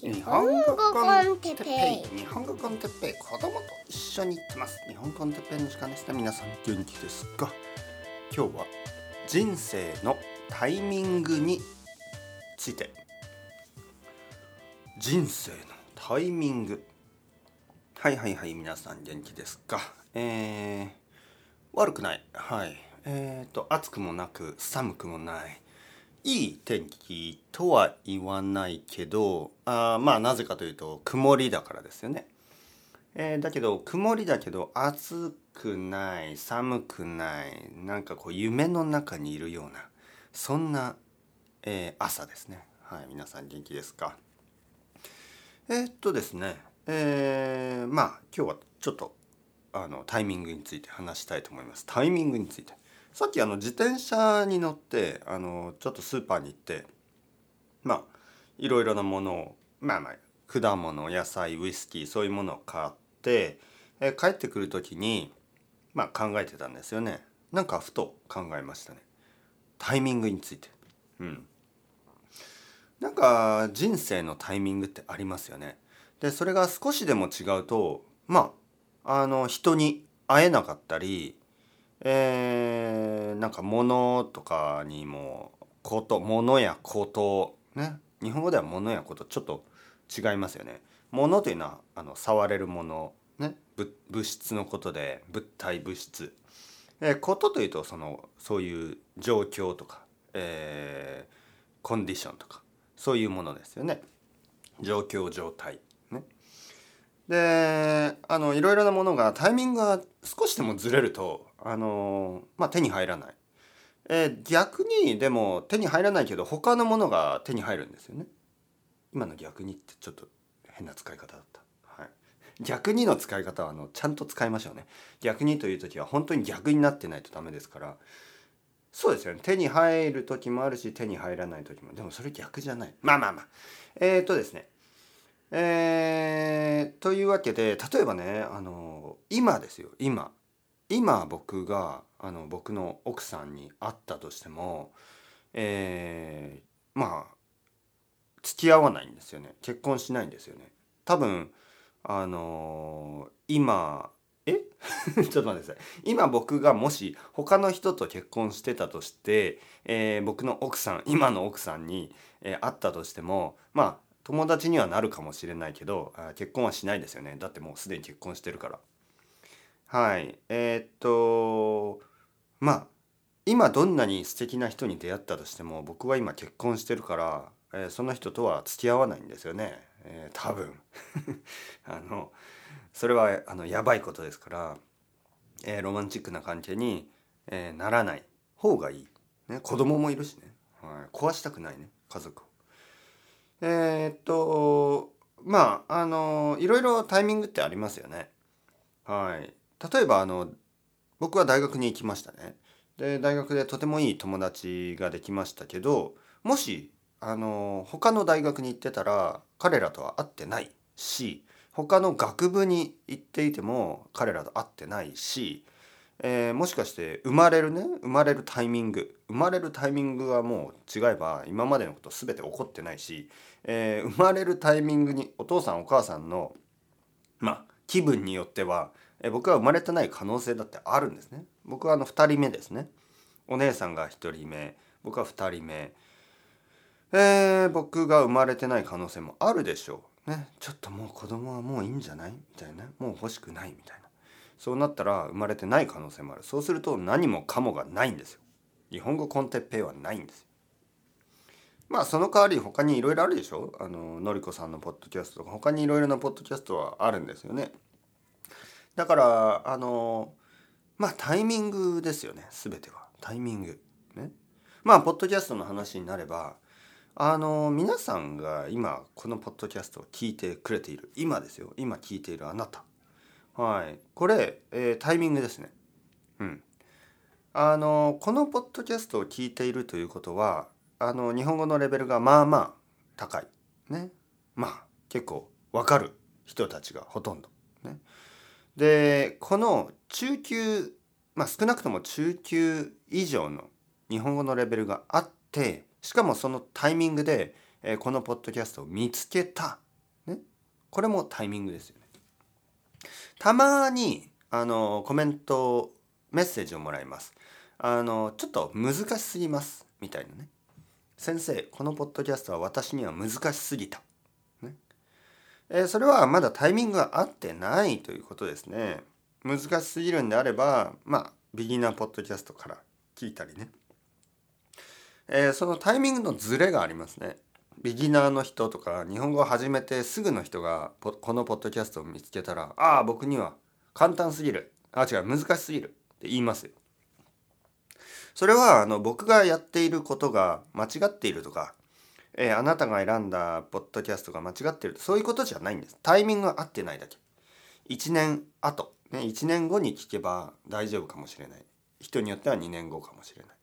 日本語コンテッペイ。日本語コンテッペイ。子供と一緒に行ってます。日本コンテッペイの時間ですね皆さん元気ですか今日は人生のタイミングについて。人生のタイミング。はいはいはい皆さん元気ですか？えー、悪くない。はい。えーと暑くもなく寒くもない。いい天気とは言わないけどあまあなぜかというと曇りだからですよね。えー、だけど曇りだけど暑くない寒くないなんかこう夢の中にいるようなそんな、えー、朝ですね。はい皆さん元気ですか？えー、っとですねえー、まあ今日はちょっとあのタイミングについて話したいと思います。タイミングについて。さっきあの自転車に乗ってあのちょっとスーパーに行ってまあいろいろなものをまあまあ果物野菜ウイスキーそういうものを買ってえ帰ってくる時にまあ考えてたんですよね。なんかふと考えましたね。タイミングについて。うん。なんか人生のタイミングってありますよね。でそれが少しでも違うとまああの人に会えなかったりえー、なんか物とかにもこと物やことね日本語では物やことちょっと違いますよね。物というのはあの触れるもの、ね、物質のことで物体物質。えー、ことというとそのそういう状況とか、えー、コンディションとかそういうものですよね。状況状態。ね、であのいろいろなものがタイミングが少しでもずれるとあのまあ手に入らない。えー、逆にでも手に入らないけど他のものが手に入るんですよね。今の逆にってちょっと変な使い方だった。はい、逆にの使い方はあのちゃんと使いましょうね。逆にという時は本当に逆になってないとダメですから。そうですよね。手に入る時もあるし手に入らない時も。でもそれ逆じゃない。まあまあまあ。えー、っとですね。えー、というわけで例えばねあの今ですよ今今僕があの僕の奥さんに会ったとしても、えー、まあ付き合わないんですよね。結婚しないんですよね。多分あのー、今え？ちょっと待ってください。今僕がもし他の人と結婚してたとして、えー、僕の奥さん今の奥さんに、えー、会ったとしてもまあ友達にはなるかもしれないけど結婚はしないですよね。だってもうすでに結婚してるから。はい。えー、っとまあ今どんなに素敵な人に出会ったとしても僕は今結婚してるから、えー、その人とは付き合わないんですよね、えー、多分。あのそれはあのやばいことですから、えー、ロマンチックな関係に、え、ならない方がいい、ね、子供もいるしね、はい、壊したくないね家族を。え、っとまああのいろいろタイミングってありますよね。はい。例えばあの僕は大学に行きましたね。で大学でとてもいい友達ができましたけどもしあの他の大学に行ってたら彼らとは会ってないし他の学部に行っていても彼らと会ってないし、えー、もしかして生まれるね生まれるタイミング生まれるタイミングはもう違えば今までのこと全て起こってないし、えー、生まれるタイミングにお父さんお母さんのまあ気分によってはえ僕は生まれてない可能性だってあるんですね。僕はあの2人目ですね。お姉さんが1人目僕は2人目。えー、僕が生まれてない可能性もあるでしょうね。ちょっともう子供はもういいんじゃない？みたいな。もう欲しくないみたいな。そうなったら生まれてない可能性もある。そうすると何もかもがないんですよ。日本語コンテッペイはないんですよ。まあその代わり他にいろいろあるでしょ？あののりこさんのポッドキャストとか他にいろいろなポッドキャストはあるんですよね。だからあのまあタイミングですよね全てはタイミング。ね。まあポッドキャストの話になればあの皆さんが今このポッドキャストを聞いてくれている。今ですよ。今聞いているあなた。はい。これ、えー、タイミングですね。うん。あのこのポッドキャストを聞いているということはあの日本語のレベルがまあまあ高い。ね。まあ結構わかる人たちがほとんど。ね。でこの中級まあ少なくとも中級以上の日本語のレベルがあってしかもそのタイミングで、えー、このポッドキャストを見つけた。ね。これもタイミングですよね。たまにあのコメントメッセージをもらいます。あのちょっと難しすぎます。みたいなね。先生このポッドキャストは私には難しすぎた、え、それはまだタイミングが合ってないということですね。難しすぎるんであればまあビギナーポッドキャストから聞いたりね、えー、そのタイミングのズレがありますね。ビギナーの人とか日本語を始めてすぐの人がこのポッドキャストを見つけたら「ああ僕には簡単すぎる」あ違う難しすぎる。って言いますよ。それはあの僕がやっていることが間違っているとか、えー、あなたが選んだポッドキャストが間違っているそういうことじゃないんです。タイミングが合ってないだけ。1年後、ね、1年後に聞けば大丈夫かもしれない。人によっては2年後かもしれない。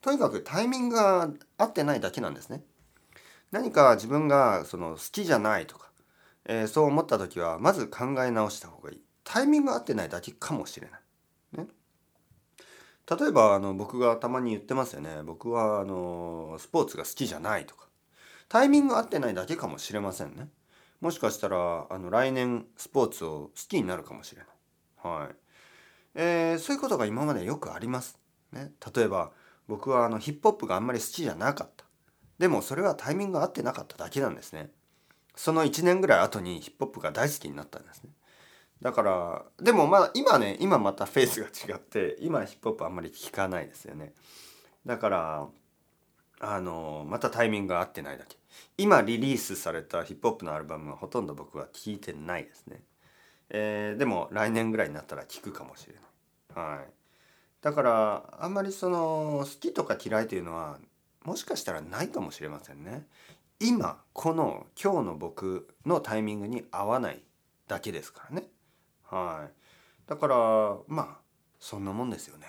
とにかくタイミングが合ってないだけなんですね。何か自分がその好きじゃないとか、えー、そう思った時はまず考え直した方がいいタイミング合ってないだけかもしれない。ね、例えばあの僕がたまに言ってますよね僕はあのスポーツが好きじゃないとかタイミング合ってないだけかもしれませんね。もしかしたらあの来年スポーツを好きになるかもしれない。はいえー、そういうことが今までよくあります。ね、例えば僕はあのヒップホップがあんまり好きじゃなかった。でもそれはタイミングが合ってなかっただけなんですね。その1年ぐらい後にヒップホップが大好きになったんですね。だからでもまだ今ね今またフェースが違って今ヒップホップあんまり聞かないですよね。だからあのまたタイミングが合ってないだけ。今リリースされたヒップホップのアルバムはほとんど僕は聞いてないですね。えー、でも来年ぐらいになったら聞くかもしれない。はい。だからあんまりその好きとか嫌いというのはもしかしたらないかもしれませんね。今この今日の僕のタイミングに合わないだけですからね。はい。だからまあそんなもんですよね。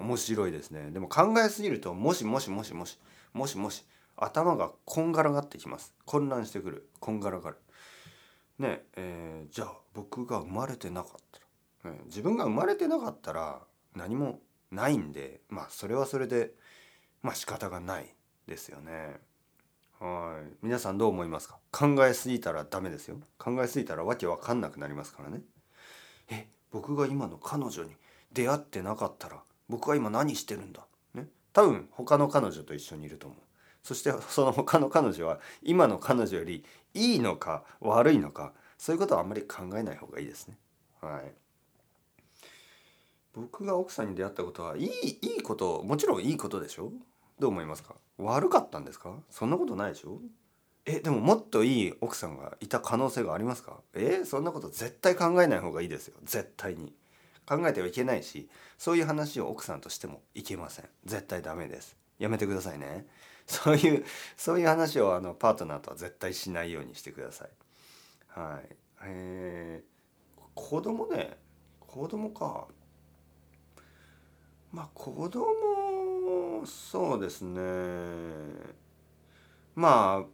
面白いですね。でも考えすぎるともしもしもしもしもしもし頭がこんがらがってきます。混乱してくる。こんがらがる。ねえー、じゃあ僕が生まれてなかったら、ね、自分が生まれてなかったら何もないんでまあそれはそれでまあ仕方がないですよね。はい皆さんどう思いますか？考えすぎたらダメですよ考えすぎたらわけわかんなくなりますからねえ僕が今の彼女に出会ってなかったら僕は今何してるんだ？ね？多分他の彼女と一緒にいると思う。そしてその他の彼女は今の彼女よりいいのか悪いのかそういうことはあんまり考えない方がいいですね。はい。僕が奥さんに出会ったことはいいいいこともちろんいいことでしょ？どう思いますか？悪かったんですか？そんなことないでしょ？えでももっといい奥さんがいた可能性がありますか？えそんなこと絶対考えない方がいいですよ。絶対に。考えてはいけないしそういう話を奥さんとしてもいけません。絶対ダメです。やめてくださいね。そういうそういう話をあのパートナーとは絶対しないようにしてください。はい。えー、子供ね子供か。まあ子供そうですね。まあ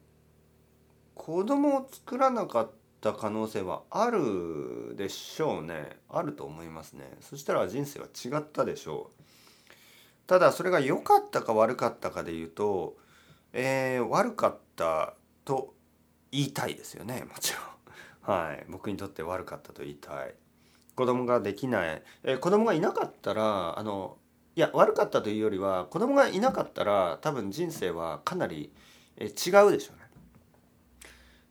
子供を作らなかったた可能性はあるでしょうね。あると思いますね。そしたら人生は違ったでしょう。ただそれが良かったか悪かったかで言うと、えー、悪かったと言いたいですよね。もちろん。はい。僕にとって悪かったと言いたい。子供ができない、えー、子供がいなかったらあのいや悪かったというよりは子供がいなかったら多分人生はかなり違うでしょうね。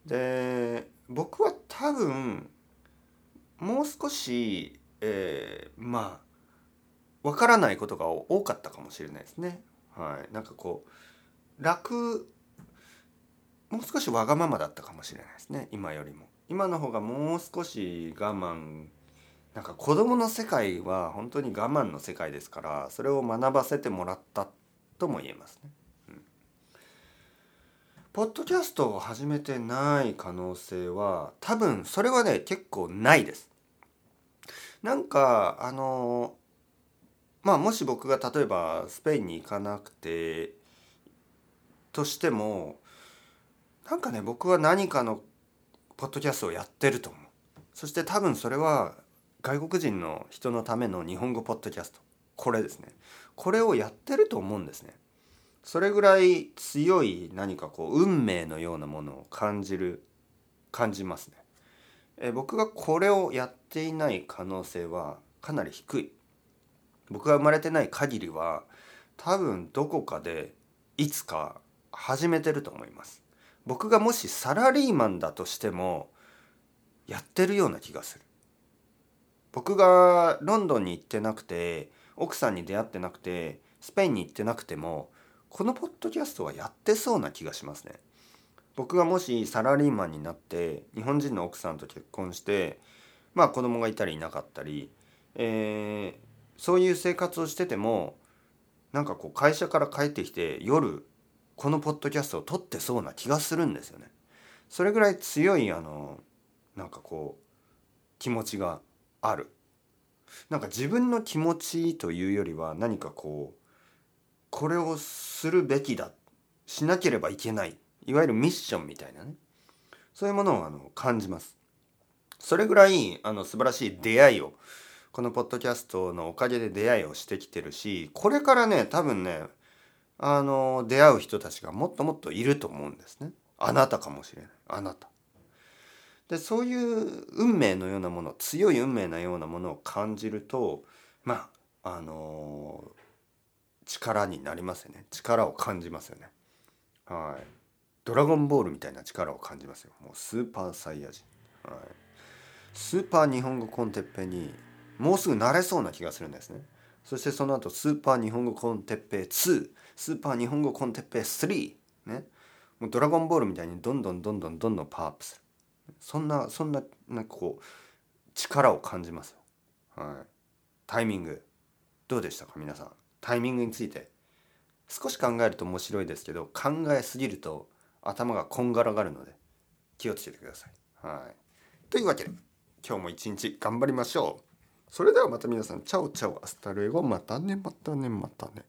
で僕は多分もう少し、えー、まあわからないことが多かったかもしれないですね。はい、なんかこう楽もう少しわがままだったかもしれないですね今よりも。今の方がもう少し我慢なんか子供の世界は本当に我慢の世界ですからそれを学ばせてもらったとも言えますね。ポッドキャストを始めてない可能性は多分それはね結構ないです。なんかあのまあもし僕が例えばスペインに行かなくてとしてもなんかね僕は何かのポッドキャストをやってると思う。そして多分それは外国人の人のための日本語ポッドキャストこれですねこれをやってると思うんですねそれぐらい強い何かこう運命のようなものを感じる感じますね。え僕がこれをやっていない可能性はかなり低い。僕が生まれてない限りは多分どこかでいつか始めてると思います。僕がもしサラリーマンだとしてもやってるような気がする。僕がロンドンに行ってなくて奥さんに出会ってなくてスペインに行ってなくてもこのポッドキャストはやってそうな気がしますね僕がもしサラリーマンになって日本人の奥さんと結婚してまあ子供がいたりいなかったり、えー、そういう生活をしててもなんかこう会社から帰ってきて夜このポッドキャストを撮ってそうな気がするんですよね。それぐらい強いあのなんかこう気持ちがある。なんか自分の気持ちというよりは何かこうこれをするべきだしなければいけないいわゆるミッションみたいなねそういうものをあの感じます。それぐらいあの素晴らしい出会いをこのポッドキャストのおかげで出会いをしてきてるしこれからね多分ねあの出会う人たちがもっともっといると思うんですね。あなたかもしれないあなた。でそういう運命のようなもの強い運命のようなものを感じるとまああの力になりますよね力を感じますよね。はい。ドラゴンボールみたいな力を感じますよ。もうスーパーサイヤ人。はい。スーパー日本語コンテッペにもうすぐなれそうな気がするんですね。そしてその後スーパー日本語コンテッペ2スーパー日本語コンテッペ3ねもうドラゴンボールみたいにどんどんどんどんどんどんパワーアップするそんなそんななんかこう力を感じますよはいタイミングどうでしたか？皆さんタイミングについて。少し考えると面白いですけど考えすぎると頭がこんがらがるので気をつけてください。はい。というわけで今日も一日頑張りましょう。それではまた皆さんチャオチャオ hasta luego またねまたねまたね。